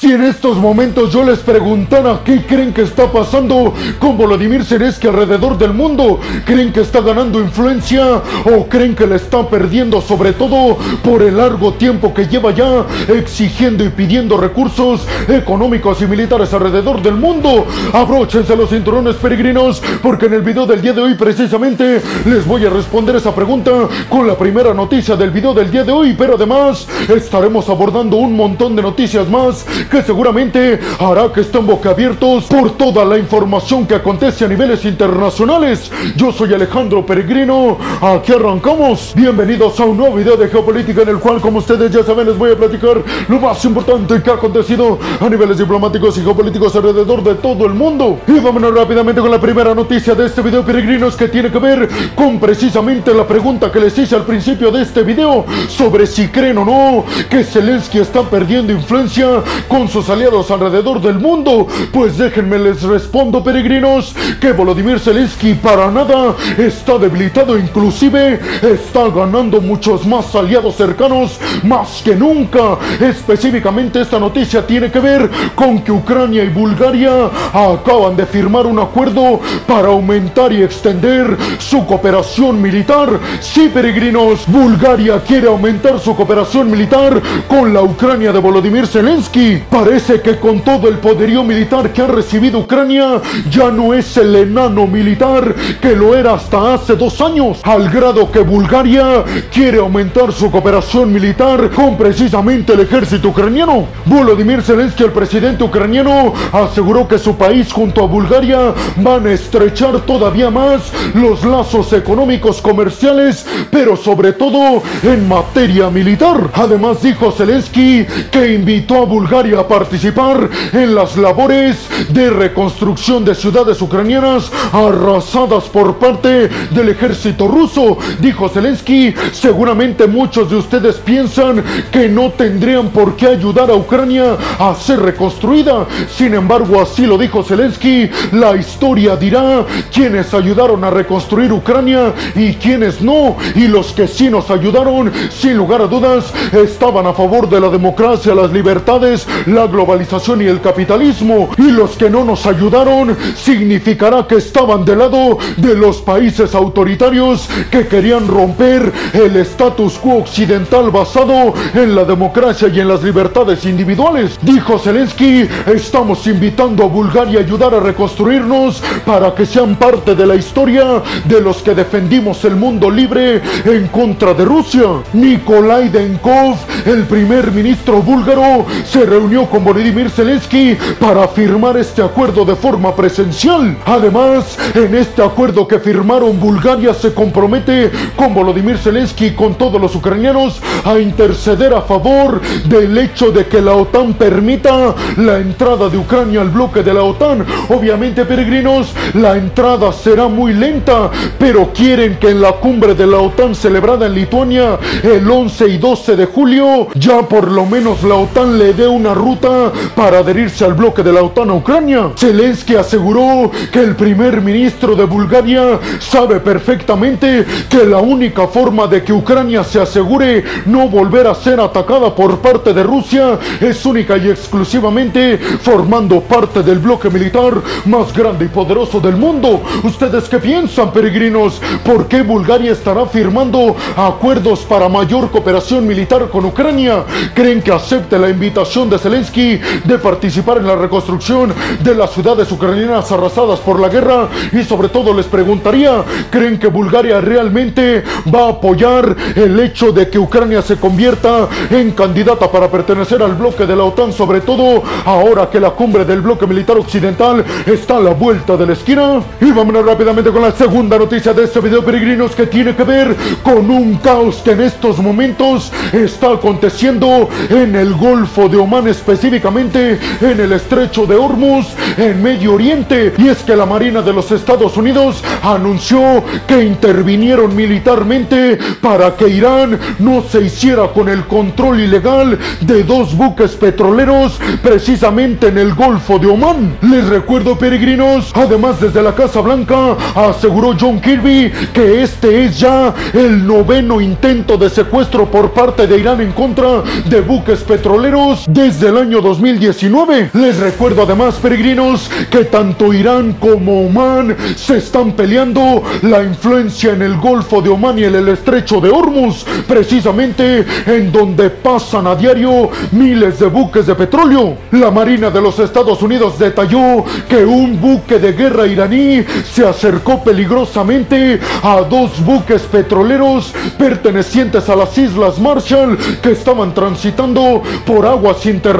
Si en estos momentos yo les preguntara qué creen que está pasando con Volodymyr Zelensky alrededor del mundo, ¿creen que está ganando influencia o creen que le está perdiendo sobre todo por el largo tiempo que lleva ya exigiendo y pidiendo recursos económicos y militares alrededor del mundo? Abróchense los cinturones peregrinos porque en el video del día de hoy precisamente les voy a responder esa pregunta con la primera noticia del video del día de hoy, pero además estaremos abordando un montón de noticias más que seguramente hará que estén boquiabiertos por toda la información que acontece a niveles internacionales. Yo soy Alejandro Peregrino, aquí arrancamos. Bienvenidos a un nuevo video de geopolítica en el cual, como ustedes ya saben, les voy a platicar lo más importante que ha acontecido a niveles diplomáticos y geopolíticos alrededor de todo el mundo. Y vámonos rápidamente con la primera noticia de este video, peregrinos, que tiene que ver con precisamente la pregunta que les hice al principio de este video sobre si creen o no que Zelensky está perdiendo influencia con sus aliados alrededor del mundo? Pues déjenme les respondo, peregrinos, que Volodymyr Zelensky para nada está debilitado, inclusive está ganando muchos más aliados cercanos más que nunca. Específicamente esta noticia tiene que ver con que Ucrania y Bulgaria acaban de firmar un acuerdo para aumentar y extender su cooperación militar. Sí, peregrinos, Bulgaria quiere aumentar su cooperación militar con la Ucrania de Volodymyr Zelensky. Parece que con todo el poderío militar que ha recibido Ucrania, ya no es el enano militar que lo era hasta hace dos años, al grado que Bulgaria quiere aumentar su cooperación militar con precisamente el ejército ucraniano. Volodymyr Zelensky, el presidente ucraniano, aseguró que su país junto a Bulgaria van a estrechar todavía más los lazos económicos comerciales, pero sobre todo en materia militar. Además dijo Zelensky que invitó a Bulgaria participar en las labores de reconstrucción de ciudades ucranianas arrasadas por parte del ejército ruso. Dijo Zelensky, seguramente muchos de ustedes piensan que no tendrían por qué ayudar a Ucrania a ser reconstruida. Sin embargo, así lo dijo Zelensky, la historia dirá quienes ayudaron a reconstruir Ucrania y quienes no. Y los que sí nos ayudaron, sin lugar a dudas, estaban a favor de la democracia, las libertades, la globalización y el capitalismo. Y los que no nos ayudaron, significará que estaban del lado de los países autoritarios que querían romper el status quo occidental basado en la democracia y en las libertades individuales. Dijo Zelensky, estamos invitando a Bulgaria a ayudar a reconstruirnos para que sean parte de la historia de los que defendimos el mundo libre en contra de Rusia. Nikolai Denkov, el primer ministro búlgaro, se reunió con Volodymyr Zelensky para firmar este acuerdo de forma presencial. Además, en este acuerdo que firmaron, Bulgaria se compromete con Volodymyr Zelensky y con todos los ucranianos a interceder a favor del hecho de que la OTAN permita la entrada de Ucrania al bloque de la OTAN. Obviamente, peregrinos, la entrada será muy lenta, pero quieren que en la cumbre de la OTAN celebrada en Lituania el 11 y 12 de julio, ya por lo menos la OTAN le dé una ruta para adherirse al bloque de la OTAN a Ucrania. Zelensky aseguró que el primer ministro de Bulgaria sabe perfectamente que la única forma de que Ucrania se asegure no volver a ser atacada por parte de Rusia es única y exclusivamente formando parte del bloque militar más grande y poderoso del mundo. ¿Ustedes qué piensan, peregrinos? ¿Por qué Bulgaria estará firmando acuerdos para mayor cooperación militar con Ucrania? ¿Creen que acepte la invitación de Zelensky de participar en la reconstrucción de las ciudades ucranianas arrasadas por la guerra? Y sobre todo les preguntaría, ¿creen que Bulgaria realmente va a apoyar el hecho de que Ucrania se convierta en candidata para pertenecer al bloque de la OTAN, sobre todo ahora que la cumbre del bloque militar occidental está a la vuelta de la esquina? Y vámonos rápidamente con la segunda noticia de este video, peregrinos, que tiene que ver con un caos que en estos momentos está aconteciendo en el Golfo de Omán, específicamente en el estrecho de Hormuz, en Medio Oriente. Y es que la Marina de los Estados Unidos anunció que intervinieron militarmente para que Irán no se hiciera con el control ilegal de dos buques petroleros precisamente en el Golfo de Omán. Les recuerdo, peregrinos, además desde la Casa Blanca aseguró John Kirby que este es ya el noveno intento de secuestro por parte de Irán en contra de buques petroleros desde desde el año 2019. Les recuerdo además, peregrinos, que tanto Irán como Oman se están peleando la influencia en el Golfo de Oman y en el Estrecho de Hormuz, precisamente en donde pasan a diario miles de buques de petróleo. La Marina de los Estados Unidos detalló que un buque de guerra iraní se acercó peligrosamente a dos buques petroleros pertenecientes a las Islas Marshall que estaban transitando por aguas internacionales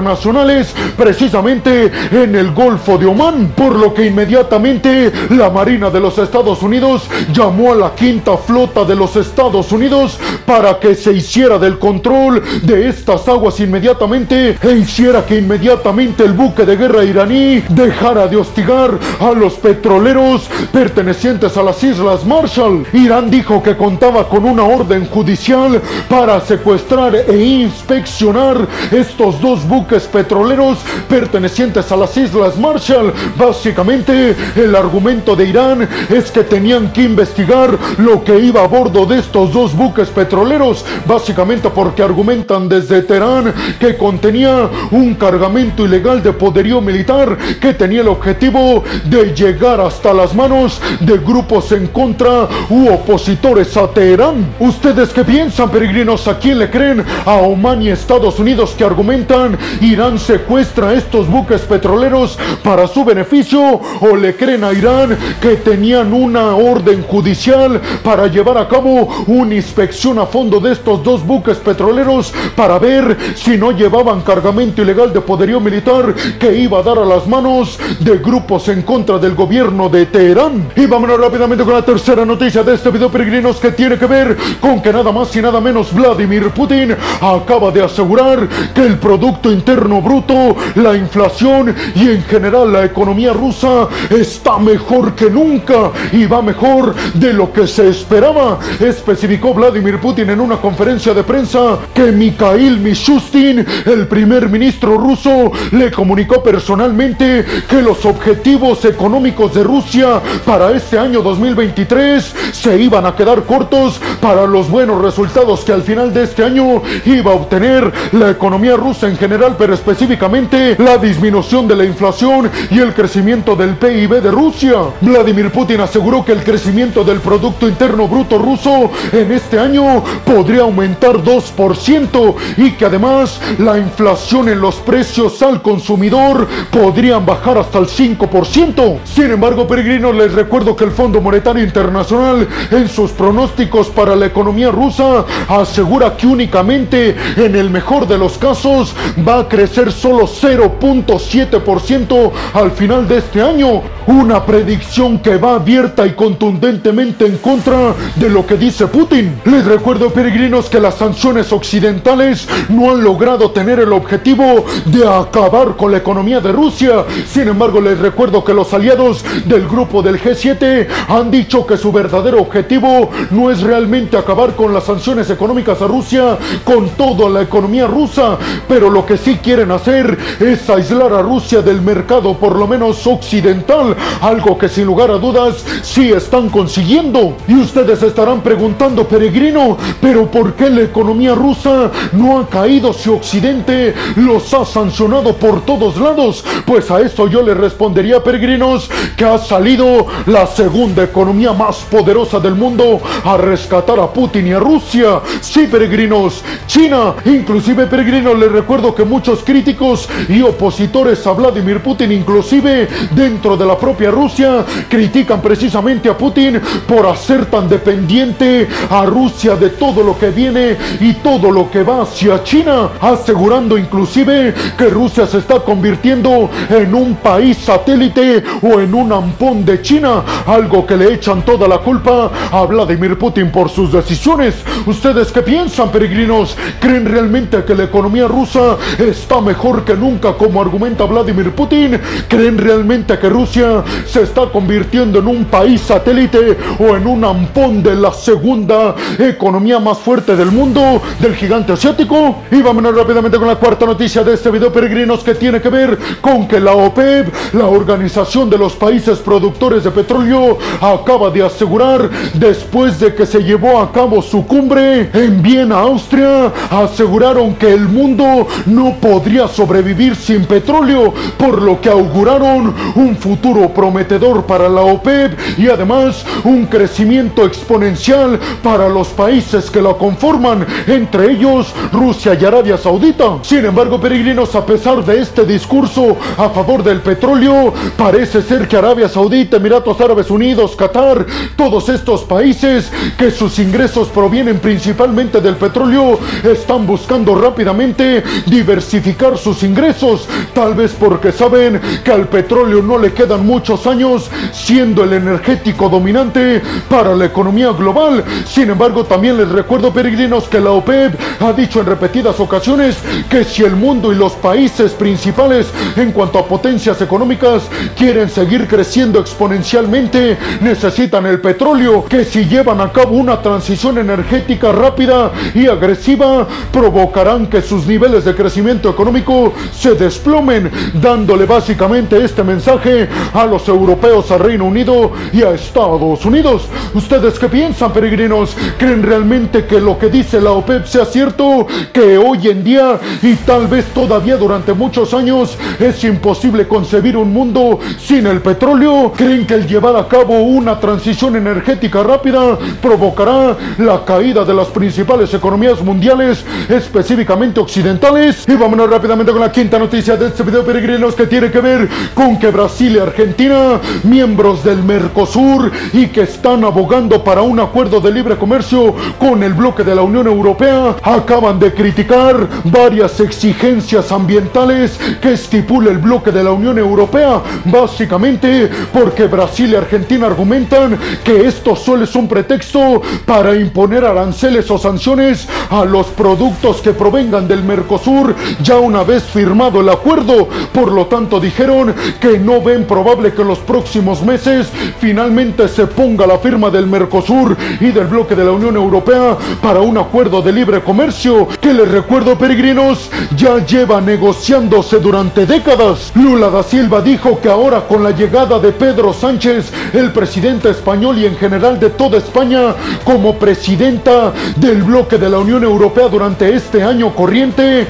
precisamente en el Golfo de Omán, por lo que inmediatamente la Marina de los Estados Unidos llamó a la quinta flota de los Estados Unidos para que se hiciera del control de estas aguas inmediatamente e hiciera que inmediatamente el buque de guerra iraní dejara de hostigar a los petroleros pertenecientes a las Islas Marshall. Irán dijo que contaba con una orden judicial para secuestrar e inspeccionar estos dos buques petroleros pertenecientes a las Islas Marshall. Básicamente, el argumento de Irán es que tenían que investigar lo que iba a bordo de estos dos buques petroleros, básicamente porque argumentan desde Teherán que contenía un cargamento ilegal de poderío militar que tenía el objetivo de llegar hasta las manos de grupos en contra u opositores a Teherán. ¿Ustedes qué piensan, peregrinos? ¿A quién le creen? ¿A Oman y Estados Unidos que argumentan Irán secuestra estos buques petroleros para su beneficio? ¿O le creen a Irán que tenían una orden judicial para llevar a cabo una inspección a fondo de estos dos buques petroleros para ver si no llevaban cargamento ilegal de poderío militar que iba a dar a las manos de grupos en contra del gobierno de Teherán? Y vámonos rápidamente con la tercera noticia de este video, peregrinos, que tiene que ver con que nada más y nada menos Vladimir Putin acaba de asegurar que el Producto Interno Bruto, la inflación y en general la economía rusa está mejor que nunca y va mejor de lo que se esperaba. Especificó Vladimir Putin en una conferencia de prensa que Mikhail Mishustin, el primer ministro ruso, le comunicó personalmente que los objetivos económicos de Rusia para este año 2023 se iban a quedar cortos para los buenos resultados que al final de este año iba a obtener la economía rusa en general, pero específicamente la disminución de la inflación y el crecimiento del PIB de Rusia. Vladimir Putin aseguró que el crecimiento del Producto Interno Bruto ruso en este año podría aumentar 2% y que además la inflación en los precios al consumidor podrían bajar hasta el 5%. Sin embargo, peregrinos, les recuerdo que el Fondo Monetario Internacional en sus pronósticos para la economía rusa asegura que únicamente en el mejor de los casos va crecer solo 0.7% al final de este año. Una predicción que va abierta y contundentemente en contra de lo que dice Putin. Les recuerdo, peregrinos, que las sanciones occidentales no han logrado tener el objetivo de acabar con la economía de Rusia. Sin embargo, les recuerdo que los aliados del grupo del G7 han dicho que su verdadero objetivo no es realmente acabar con las sanciones económicas a Rusia, con toda la economía rusa, pero lo que sí quieren hacer es aislar a Rusia del mercado, por lo menos occidental, algo que sin lugar a dudas sí están consiguiendo. Y ustedes estarán preguntando, peregrino, pero ¿por qué la economía rusa no ha caído si Occidente los ha sancionado por todos lados? Pues a esto yo les respondería, peregrinos, que ha salido la segunda economía más poderosa del mundo a rescatar a Putin y a Rusia. Sí, peregrinos, China. Inclusive, peregrinos, les recuerdo que muchos críticos y opositores a Vladimir Putin, inclusive dentro de la propia Rusia, critican precisamente a Putin por hacer tan dependiente a Rusia de todo lo que viene y todo lo que va hacia China, asegurando inclusive que Rusia se está convirtiendo en un país satélite o en un ampón de China, algo que le echan toda la culpa a Vladimir Putin por sus decisiones. ¿Ustedes qué piensan, peregrinos? ¿Creen realmente que la economía rusa está mejor que nunca como argumenta Vladimir Putin? ¿Creen realmente que Rusia se está convirtiendo en un país satélite o en un ampón de la segunda economía más fuerte del mundo, del gigante asiático? Y vámonos rápidamente con la cuarta noticia de este video, peregrinos, que tiene que ver con que la OPEP, la Organización de los Países Productores de Petróleo, acaba de asegurar, después de que se llevó a cabo su cumbre en Viena, Austria, aseguraron que el mundo no podría sobrevivir sin petróleo, por lo que auguraron un futuro prometedor para la OPEP y además un crecimiento exponencial para los países que la conforman, entre ellos Rusia y Arabia Saudita. Sin embargo, peregrinos, a pesar de este discurso a favor del petróleo, parece ser que Arabia Saudita, Emiratos Árabes Unidos, Qatar, todos estos países que sus ingresos provienen principalmente del petróleo, están buscando rápidamente diversificar sus ingresos, tal vez porque saben que al petróleo no le quedan muchos años siendo el energético dominante para la economía global. Sin embargo, también les recuerdo, peregrinos, que la OPEP ha dicho en repetidas ocasiones que si el mundo y los países principales en cuanto a potencias económicas quieren seguir creciendo exponencialmente, necesitan el petróleo, que si llevan a cabo una transición energética rápida y agresiva, provocarán que sus niveles de crecimiento económico se desplomen, dándole básicamente este mensaje a los europeos, a Reino Unido y a Estados Unidos. ¿Ustedes qué piensan, peregrinos? ¿Creen realmente que lo que dice la OPEP sea cierto? Que hoy en día y tal vez todavía durante muchos años es imposible concebir un mundo sin el petróleo? ¿Creen que el llevar a cabo una transición energética rápida provocará la caída de las principales economías mundiales, específicamente occidentales? Vámonos rápidamente con la quinta noticia de este video, peregrinos, que tiene que ver con que Brasil y Argentina, miembros del Mercosur y que están abogando para un acuerdo de libre comercio con el bloque de la Unión Europea, acaban de criticar varias exigencias ambientales que estipula el bloque de la Unión Europea, básicamente porque Brasil y Argentina argumentan que esto solo es un pretexto para imponer aranceles o sanciones a los productos que provengan del Mercosur ya una vez firmado el acuerdo. Por lo tanto, dijeron que no ven probable que en los próximos meses finalmente se ponga la firma del Mercosur y del bloque de la Unión Europea para un acuerdo de libre comercio que les recuerdo peregrinos ya lleva negociándose durante décadas. Lula da Silva dijo que ahora con la llegada de Pedro Sánchez, el presidente español y en general de toda España como presidenta del bloque de la Unión Europea durante este año corriente,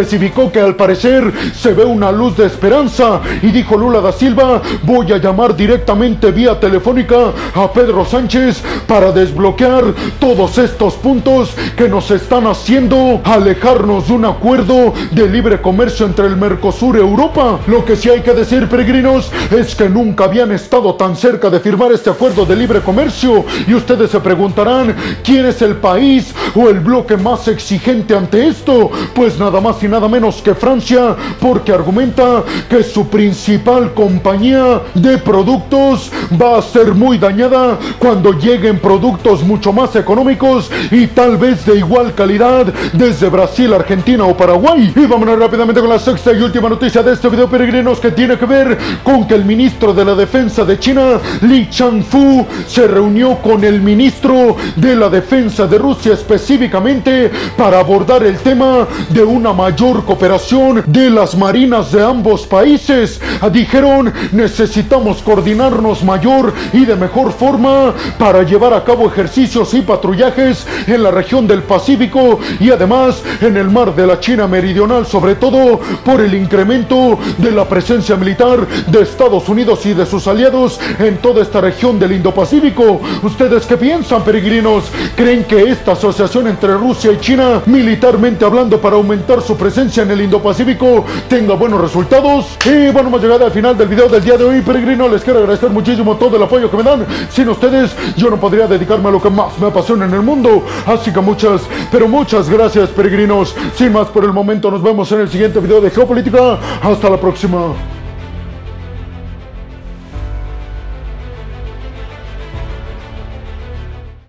especificó que al parecer se ve una luz de esperanza y dijo Lula da Silva, voy a llamar directamente vía telefónica a Pedro Sánchez para desbloquear todos estos puntos que nos están haciendo alejarnos de un acuerdo de libre comercio entre el Mercosur y Europa. Lo que sí hay que decir, peregrinos, es que nunca habían estado tan cerca de firmar este acuerdo de libre comercio. Y ustedes se preguntarán, ¿quién es el país o el bloque más exigente ante esto? Pues nada más y nada menos que Francia, porque argumenta que su principal compañía de productos va a ser muy dañada cuando lleguen productos mucho más económicos y tal vez de igual calidad desde Brasil, Argentina o Paraguay. Y vámonos rápidamente con la sexta y última noticia de este video, peregrinos, que tiene que ver con que el ministro de la Defensa de China, Li Changfu, se reunió con el ministro de la Defensa de Rusia específicamente para abordar el tema de una mayor cooperación de las marinas de ambos países. Dijeron, necesitamos coordinarnos mayor y de mejor forma para llevar a cabo ejercicios y patrullajes en la región del Pacífico y además en el mar de la China Meridional, sobre todo por el incremento de la presencia militar de Estados Unidos y de sus aliados en toda esta región del Indo-Pacífico. ¿Ustedes qué piensan, peregrinos? ¿Creen que esta asociación entre Rusia y China, militarmente hablando, para aumentar su presencia en el Indo-Pacífico, tenga buenos resultados? Y bueno, hemos llegado al final del video del día de hoy, peregrinos. Les quiero agradecer muchísimo todo el apoyo que me dan. Sin ustedes, yo no podría dedicarme a lo que más me apasiona en el mundo. Así que muchas, pero muchas gracias, peregrinos. Sin más por el momento, nos vemos en el siguiente video de Geopolítica. Hasta la próxima.